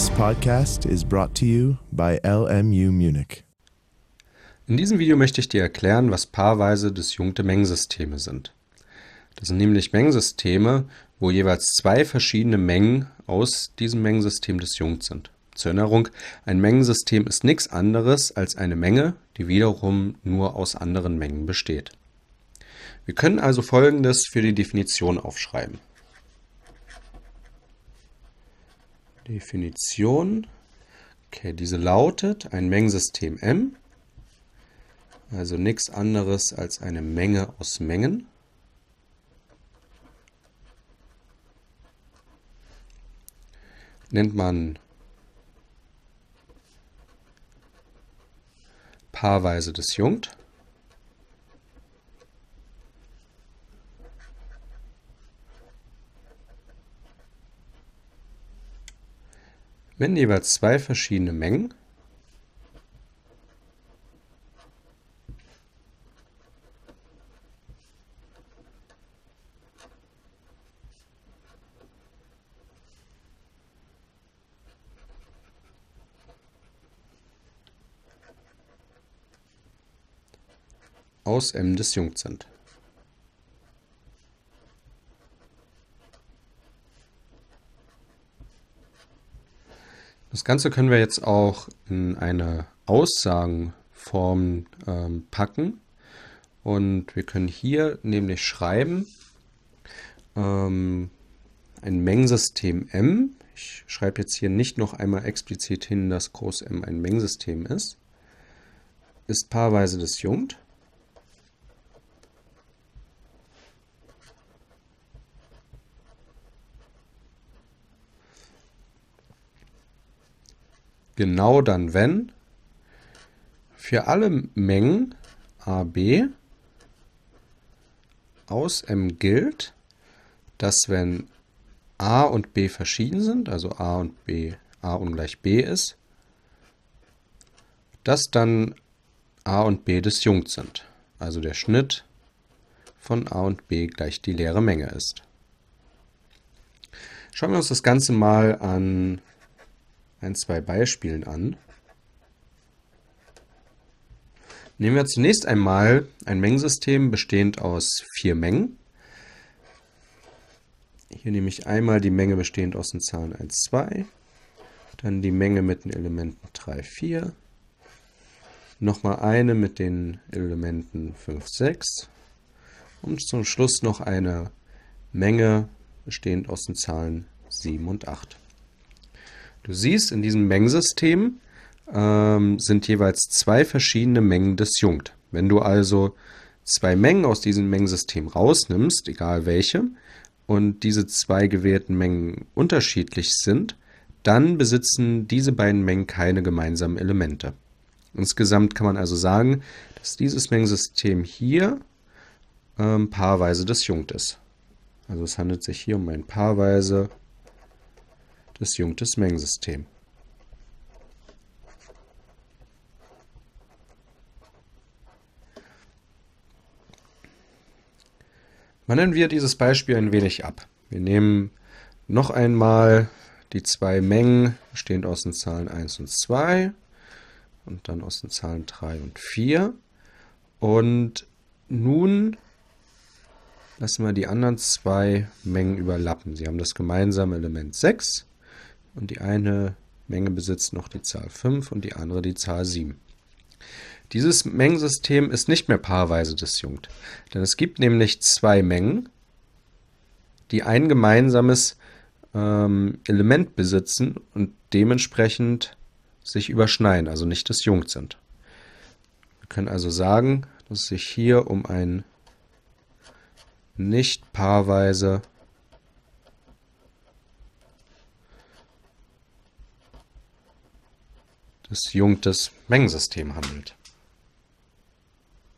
This podcast is brought to you by LMU Munich. In diesem Video möchte ich dir erklären, was paarweise disjunkte Mengensysteme sind. Das sind nämlich Mengensysteme, wo jeweils zwei verschiedene Mengen aus diesem Mengensystem disjunkt sind. Zur Erinnerung, ein Mengensystem ist nichts anderes als eine Menge, die wiederum nur aus anderen Mengen besteht. Wir können also folgendes für die Definition aufschreiben. Definition, okay, diese lautet ein Mengensystem M, also nichts anderes als eine Menge aus Mengen. Nennt man paarweise disjunkt. Wenn jeweils zwei verschiedene Mengen aus M disjunkt sind. Das Ganze können wir jetzt auch in eine Aussagenform ähm, packen. Und wir können hier nämlich schreiben, ähm, ein Mengensystem M. Ich schreibe jetzt hier nicht noch einmal explizit hin, dass Groß M ein Mengensystem ist. Ist paarweise disjunkt. Genau dann, wenn für alle Mengen AB aus M gilt, dass wenn A und B verschieden sind, also A und B, A ungleich B ist, dass dann A und B disjunkt sind. Also der Schnitt von A und B gleich die leere Menge ist. Schauen wir uns das Ganze mal an ein, zwei Beispielen an. Nehmen wir zunächst einmal ein Mengensystem bestehend aus vier Mengen. Hier nehme ich einmal die Menge bestehend aus den Zahlen 1, 2, dann die Menge mit den Elementen 3, 4, nochmal eine mit den Elementen 5, 6 und zum Schluss noch eine Menge bestehend aus den Zahlen 7 und 8. Du siehst, in diesem Mengensystem ähm, sind jeweils zwei verschiedene Mengen disjunkt. Wenn du also zwei Mengen aus diesem Mengensystem rausnimmst, egal welche, und diese zwei gewählten Mengen unterschiedlich sind, dann besitzen diese beiden Mengen keine gemeinsamen Elemente. Insgesamt kann man also sagen, dass dieses Mengensystem hier ähm, paarweise disjunkt ist. Also es handelt sich hier um ein paarweise disjunktes Mengensystem. Wandeln wir dieses Beispiel ein wenig ab. Wir nehmen noch einmal die zwei Mengen, bestehend aus den Zahlen 1 und 2 und dann aus den Zahlen 3 und 4. Und nun lassen wir die anderen zwei Mengen überlappen. Sie haben das gemeinsame Element 6 und die eine Menge besitzt noch die Zahl 5 und die andere die Zahl 7. Dieses Mengensystem ist nicht mehr paarweise disjunkt, denn es gibt nämlich zwei Mengen, die ein gemeinsames ähm, Element besitzen und dementsprechend sich überschneiden, also nicht disjunkt sind. Wir können also sagen, dass es sich hier um ein nicht paarweise disjunktes Mengensystem handelt.